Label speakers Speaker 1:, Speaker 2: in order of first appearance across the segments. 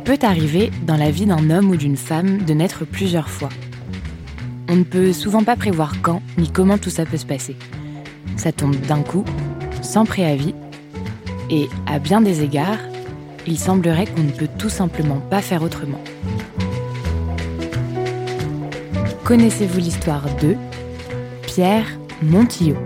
Speaker 1: Il peut arriver dans la vie d'un homme ou d'une femme de naître plusieurs fois. On ne peut souvent pas prévoir quand ni comment tout ça peut se passer. Ça tombe d'un coup, sans préavis, et à bien des égards, il semblerait qu'on ne peut tout simplement pas faire autrement. Connaissez-vous l'histoire de Pierre Montillot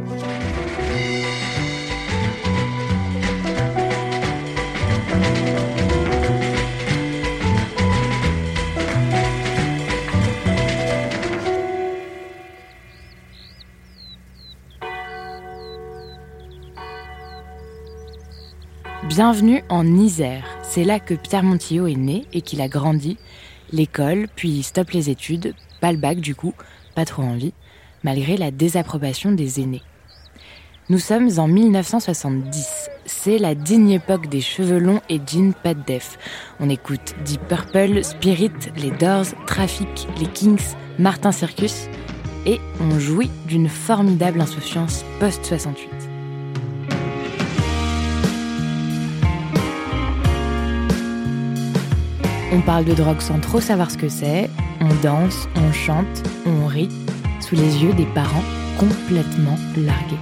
Speaker 1: Bienvenue en Isère. C'est là que Pierre Montillot est né et qu'il a grandi. L'école, puis stop les études, pas le bac du coup, pas trop envie, malgré la désapprobation des aînés. Nous sommes en 1970. C'est la digne époque des cheveux longs et jeans pas de def. On écoute Deep Purple, Spirit, les Doors, Traffic, les Kings, Martin Circus et on jouit d'une formidable insouciance post-68. On parle de drogue sans trop savoir ce que c'est, on danse, on chante, on rit, sous les yeux des parents complètement largués.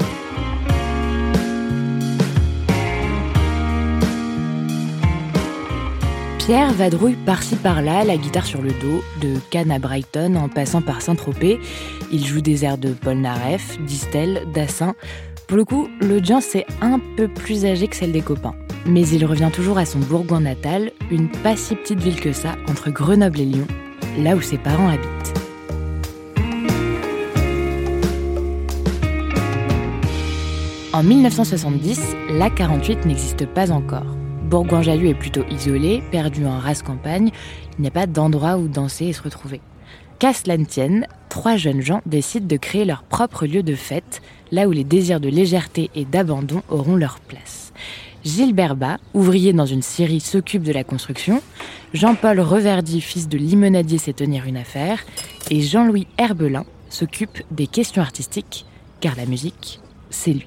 Speaker 1: Pierre vadrouille par-ci par-là, la guitare sur le dos, de Cannes à Brighton en passant par Saint-Tropez. Il joue des airs de Paul Naref, d'Istel, Dassin. Pour le coup, l'audience est un peu plus âgée que celle des copains. Mais il revient toujours à son Bourgoin natal, une pas si petite ville que ça, entre Grenoble et Lyon, là où ses parents habitent. En 1970, la 48 n'existe pas encore. Bourgoin-Jallieu est plutôt isolé, perdu en race campagne, il n'y a pas d'endroit où danser et se retrouver. Qu'à cela ne tienne, trois jeunes gens décident de créer leur propre lieu de fête, là où les désirs de légèreté et d'abandon auront leur place. Gilles Berba, ouvrier dans une scierie, s'occupe de la construction. Jean-Paul Reverdy, fils de limonadier, sait tenir une affaire. Et Jean-Louis Herbelin s'occupe des questions artistiques, car la musique, c'est lui.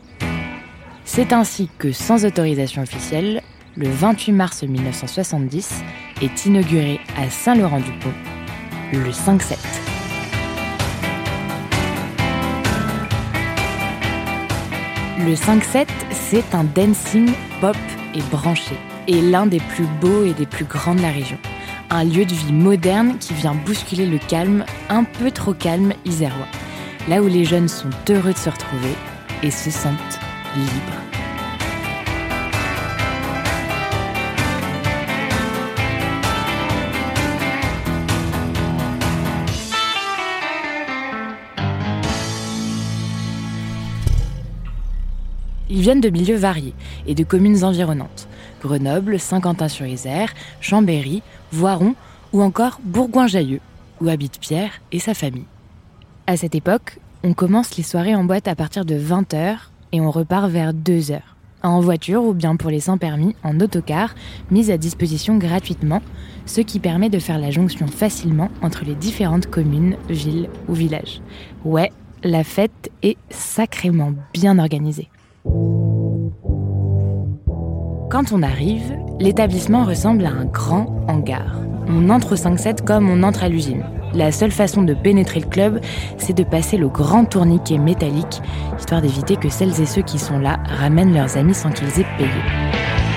Speaker 1: C'est ainsi que, sans autorisation officielle, le 28 mars 1970 est inauguré à Saint-Laurent-du-Pont le 5-7. Le 5-7, c'est un dancing pop et branché, et l'un des plus beaux et des plus grands de la région. Un lieu de vie moderne qui vient bousculer le calme, un peu trop calme isérois. Là où les jeunes sont heureux de se retrouver et se sentent libres. Ils viennent de milieux variés et de communes environnantes. Grenoble, Saint-Quentin-sur-Isère, Chambéry, Voiron ou encore Bourgoin-Jallieu, où habite Pierre et sa famille. À cette époque, on commence les soirées en boîte à partir de 20h et on repart vers 2h. En voiture ou bien pour les sans permis, en autocar, mise à disposition gratuitement, ce qui permet de faire la jonction facilement entre les différentes communes, villes ou villages. Ouais, la fête est sacrément bien organisée. Quand on arrive, l'établissement ressemble à un grand hangar. On entre au 5-7 comme on entre à l'usine. La seule façon de pénétrer le club, c'est de passer le grand tourniquet métallique, histoire d'éviter que celles et ceux qui sont là ramènent leurs amis sans qu'ils aient payé.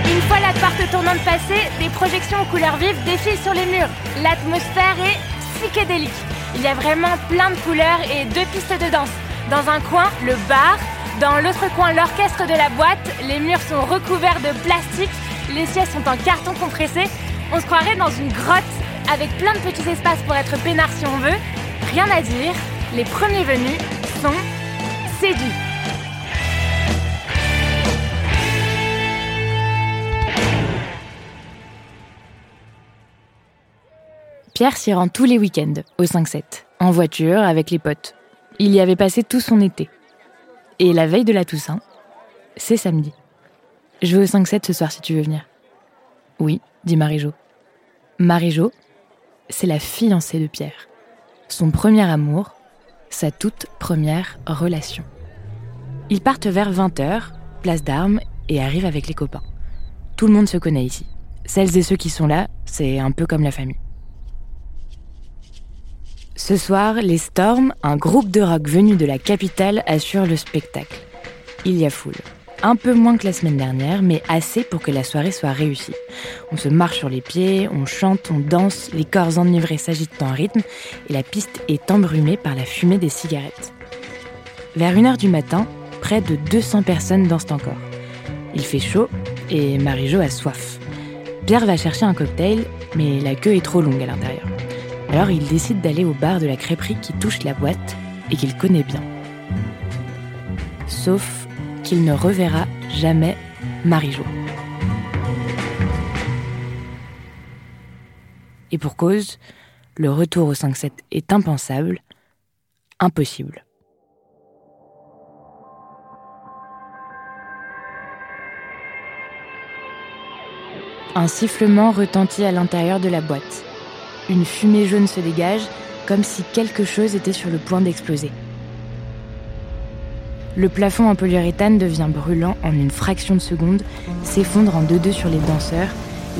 Speaker 2: Une fois la porte tournante passée, des projections aux couleurs vives défilent sur les murs. L'atmosphère est psychédélique. Il y a vraiment plein de couleurs et deux pistes de danse. Dans un coin, le bar, dans l'autre coin, l'orchestre de la boîte, les murs sont recouverts de plastique, les sièges sont en carton compressé. On se croirait dans une grotte avec plein de petits espaces pour être peinard si on veut. Rien à dire, les premiers venus sont séduits.
Speaker 1: Pierre s'y rend tous les week-ends, au 5-7, en voiture, avec les potes. Il y avait passé tout son été. Et la veille de la Toussaint, c'est samedi. Je vais au 5-7 ce soir si tu veux venir. Oui, dit Marie-Jo. Marie-Jo, c'est la fiancée de Pierre. Son premier amour, sa toute première relation. Ils partent vers 20h, place d'armes, et arrivent avec les copains. Tout le monde se connaît ici. Celles et ceux qui sont là, c'est un peu comme la famille. Ce soir, les Storms, un groupe de rock venu de la capitale, assurent le spectacle. Il y a foule. Un peu moins que la semaine dernière, mais assez pour que la soirée soit réussie. On se marche sur les pieds, on chante, on danse, les corps enivrés s'agitent en rythme et la piste est embrumée par la fumée des cigarettes. Vers 1h du matin, près de 200 personnes dansent encore. Il fait chaud et Marie-Jo a soif. Pierre va chercher un cocktail, mais la queue est trop longue à l'intérieur. Alors il décide d'aller au bar de la crêperie qui touche la boîte et qu'il connaît bien. Sauf qu'il ne reverra jamais Marie-Jo. Et pour cause, le retour au 5-7 est impensable, impossible. Un sifflement retentit à l'intérieur de la boîte. Une fumée jaune se dégage, comme si quelque chose était sur le point d'exploser. Le plafond en polyuréthane devient brûlant en une fraction de seconde, s'effondre en deux-deux sur les danseurs,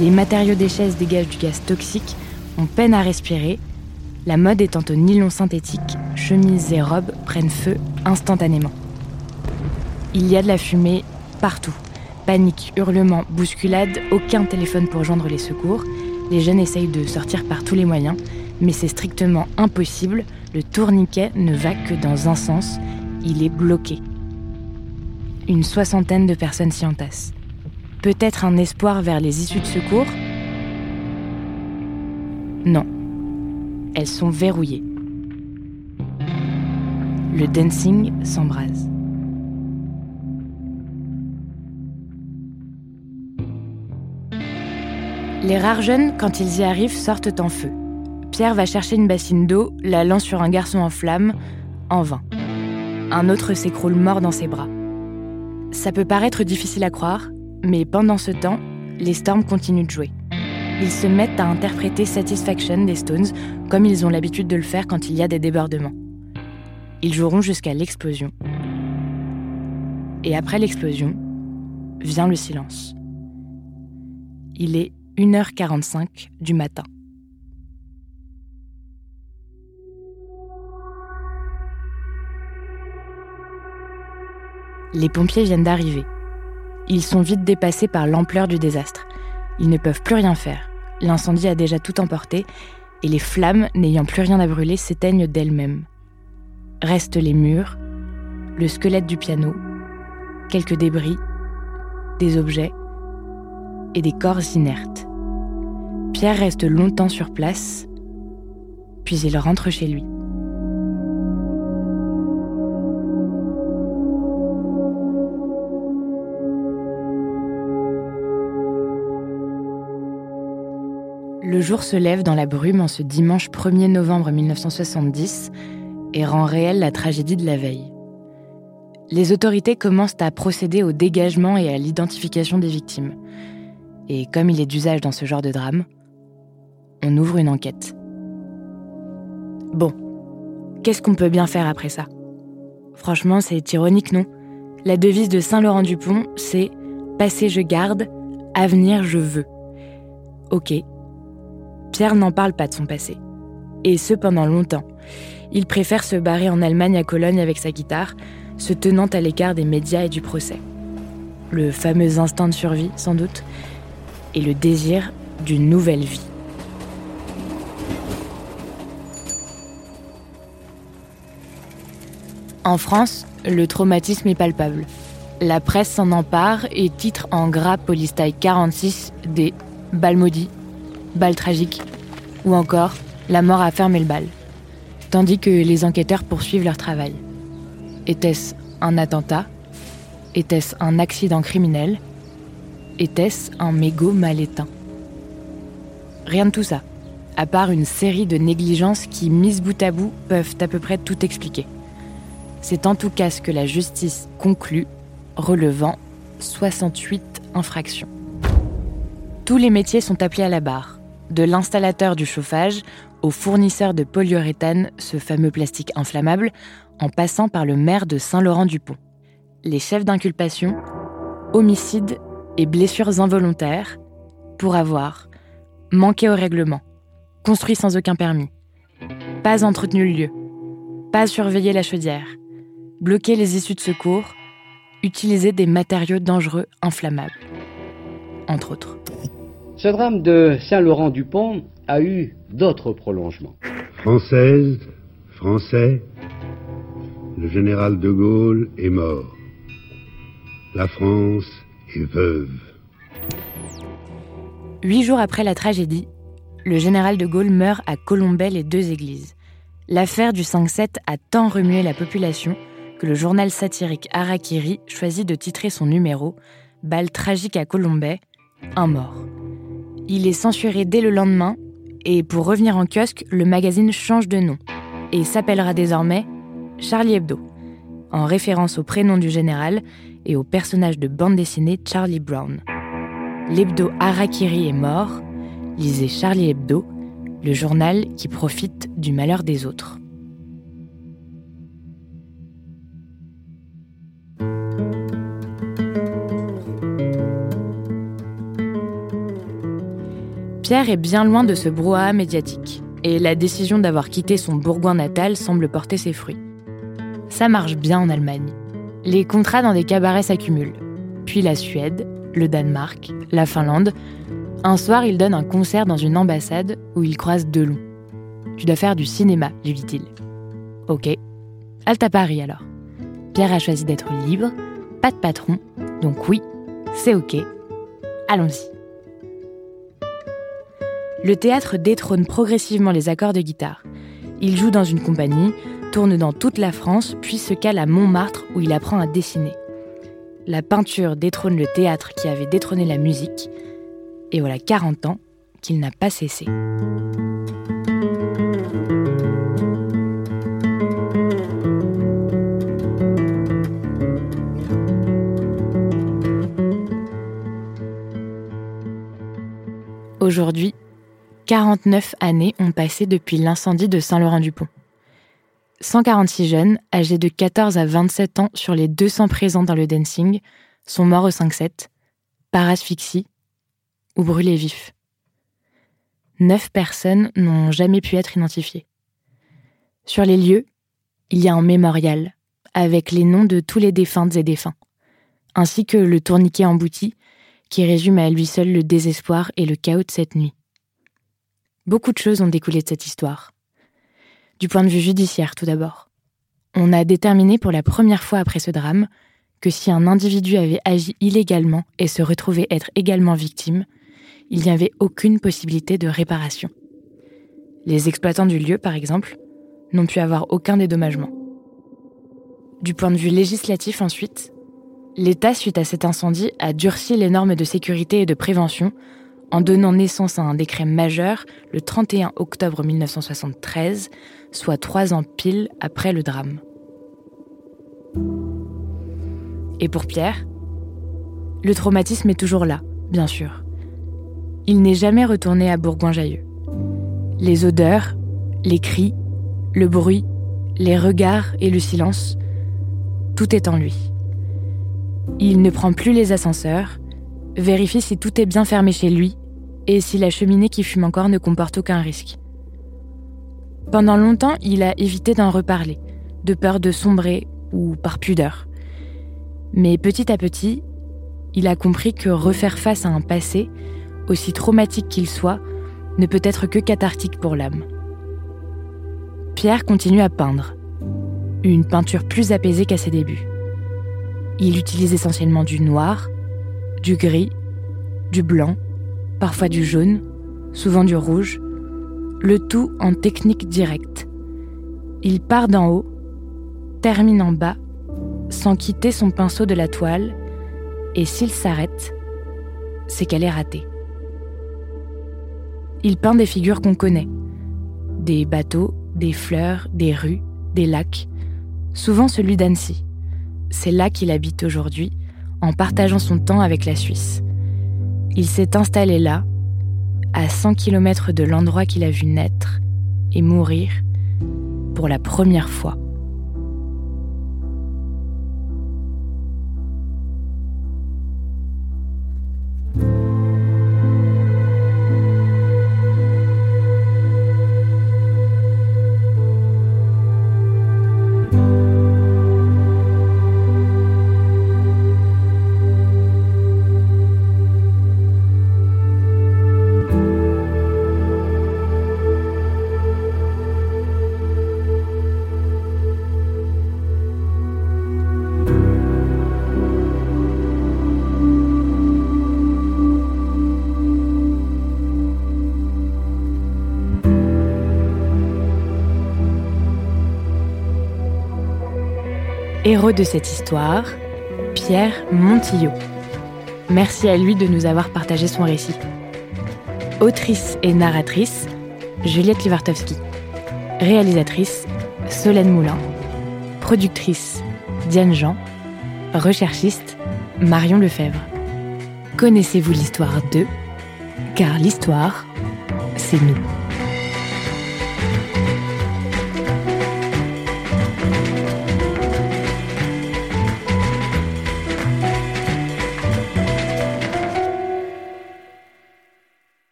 Speaker 1: les matériaux des chaises dégagent du gaz toxique, on peine à respirer. La mode étant au nylon synthétique, chemises et robes prennent feu instantanément. Il y a de la fumée partout. Panique, hurlements, bousculade, aucun téléphone pour joindre les secours. Les jeunes essayent de sortir par tous les moyens, mais c'est strictement impossible. Le tourniquet ne va que dans un sens. Il est bloqué. Une soixantaine de personnes s'y entassent. Peut-être un espoir vers les issues de secours? Non. Elles sont verrouillées. Le dancing s'embrase. Les rares jeunes, quand ils y arrivent, sortent en feu. Pierre va chercher une bassine d'eau, la lance sur un garçon en flammes, en vain. Un autre s'écroule mort dans ses bras. Ça peut paraître difficile à croire, mais pendant ce temps, les Storms continuent de jouer. Ils se mettent à interpréter Satisfaction des Stones comme ils ont l'habitude de le faire quand il y a des débordements. Ils joueront jusqu'à l'explosion. Et après l'explosion, vient le silence. Il est 1h45 du matin. Les pompiers viennent d'arriver. Ils sont vite dépassés par l'ampleur du désastre. Ils ne peuvent plus rien faire. L'incendie a déjà tout emporté et les flammes, n'ayant plus rien à brûler, s'éteignent d'elles-mêmes. Restent les murs, le squelette du piano, quelques débris, des objets et des corps inertes. Pierre reste longtemps sur place, puis il rentre chez lui. Le jour se lève dans la brume en ce dimanche 1er novembre 1970 et rend réelle la tragédie de la veille. Les autorités commencent à procéder au dégagement et à l'identification des victimes. Et comme il est d'usage dans ce genre de drame, on ouvre une enquête. Bon, qu'est-ce qu'on peut bien faire après ça? Franchement, c'est ironique, non? La devise de Saint-Laurent-du-Pont, c'est Passé je garde, avenir je veux. Ok. Pierre n'en parle pas de son passé. Et ce pendant longtemps. Il préfère se barrer en Allemagne à Cologne avec sa guitare, se tenant à l'écart des médias et du procès. Le fameux instinct de survie, sans doute, et le désir d'une nouvelle vie. En France, le traumatisme est palpable. La presse s'en empare et titre en gras police taille 46 des balles maudites, balles tragiques Ou encore, la mort a fermé le bal, tandis que les enquêteurs poursuivent leur travail. Était-ce un attentat? Était-ce un accident criminel? Était-ce un mégot mal éteint? Rien de tout ça, à part une série de négligences qui, mises bout à bout, peuvent à peu près tout expliquer. C'est en tout cas ce que la justice conclut, relevant 68 infractions. Tous les métiers sont appelés à la barre, de l'installateur du chauffage au fournisseur de polyuréthane, ce fameux plastique inflammable, en passant par le maire de Saint-Laurent-du-Pont. Les chefs d'inculpation, homicides et blessures involontaires, pour avoir manqué au règlement, construit sans aucun permis, pas entretenu le lieu, pas surveillé la chaudière, bloqué les issues de secours, utiliser des matériaux dangereux inflammables, entre autres.
Speaker 3: Ce drame de Saint-Laurent-du-Pont a eu d'autres prolongements.
Speaker 4: Française, Français, le général de Gaulle est mort. La France est veuve.
Speaker 1: Huit jours après la tragédie, le général de Gaulle meurt à Colombey les deux églises. L'affaire du 5-7 a tant remué la population que le journal satirique Harakiri choisit de titrer son numéro Balle tragique à Colombey, un mort. Il est censuré dès le lendemain et pour revenir en kiosque, le magazine change de nom et s'appellera désormais Charlie Hebdo, en référence au prénom du général et au personnage de bande dessinée Charlie Brown. L'hebdo Harakiri est mort, lisez Charlie Hebdo, le journal qui profite du malheur des autres. Pierre est bien loin de ce brouhaha médiatique, et la décision d'avoir quitté son Bourgoin natal semble porter ses fruits. Ça marche bien en Allemagne. Les contrats dans des cabarets s'accumulent. Puis la Suède, le Danemark, la Finlande. Un soir, il donne un concert dans une ambassade où il croise Delon. Tu dois faire du cinéma, lui dit-il. Ok. Halte à Paris alors. Pierre a choisi d'être libre, pas de patron, donc oui, c'est ok. Allons-y le théâtre détrône progressivement les accords de guitare. Il joue dans une compagnie, tourne dans toute la France, puis se cale à Montmartre où il apprend à dessiner. La peinture détrône le théâtre qui avait détrôné la musique, et voilà 40 ans qu'il n'a pas cessé. Aujourd'hui, 49 années ont passé depuis l'incendie de Saint-Laurent-du-Pont. 146 jeunes, âgés de 14 à 27 ans sur les 200 présents dans le dancing, sont morts au 5-7, par asphyxie ou brûlés vifs. Neuf personnes n'ont jamais pu être identifiées. Sur les lieux, il y a un mémorial avec les noms de tous les défuntes et défunts, ainsi que le tourniquet embouti qui résume à lui seul le désespoir et le chaos de cette nuit. Beaucoup de choses ont découlé de cette histoire. Du point de vue judiciaire, tout d'abord. On a déterminé pour la première fois après ce drame que si un individu avait agi illégalement et se retrouvait être également victime, il n'y avait aucune possibilité de réparation. Les exploitants du lieu, par exemple, n'ont pu avoir aucun dédommagement. Du point de vue législatif ensuite, l'État, suite à cet incendie, a durci les normes de sécurité et de prévention en donnant naissance à un décret majeur le 31 octobre 1973, soit trois ans pile après le drame. Et pour Pierre, le traumatisme est toujours là, bien sûr. Il n'est jamais retourné à Bourgoin-Jallieu. Les odeurs, les cris, le bruit, les regards et le silence, tout est en lui. Il ne prend plus les ascenseurs, vérifie si tout est bien fermé chez lui et si la cheminée qui fume encore ne comporte aucun risque. Pendant longtemps, il a évité d'en reparler, de peur de sombrer ou par pudeur. Mais petit à petit, il a compris que refaire face à un passé, aussi traumatique qu'il soit, ne peut être que cathartique pour l'âme. Pierre continue à peindre, une peinture plus apaisée qu'à ses débuts. Il utilise essentiellement du noir, du gris, du blanc, parfois du jaune, souvent du rouge, le tout en technique directe. Il part d'en haut, termine en bas, sans quitter son pinceau de la toile, et s'il s'arrête, c'est qu'elle est ratée. Il peint des figures qu'on connaît. Des bateaux, des fleurs, des rues, des lacs. Souvent celui d'Annecy. C'est là qu'il habite aujourd'hui, en partageant son temps avec la Suisse. Il s'est installé là, à 100 km de l'endroit qu'il a vu naître et mourir pour la première fois. Héros de cette histoire, Pierre Montillot. Merci à lui de nous avoir partagé son récit. Autrice et narratrice, Juliette Livartowski. Réalisatrice, Solène Moulin. Productrice, Diane Jean. Recherchiste, Marion Lefebvre. Connaissez-vous l'histoire d'eux Car l'histoire, c'est nous.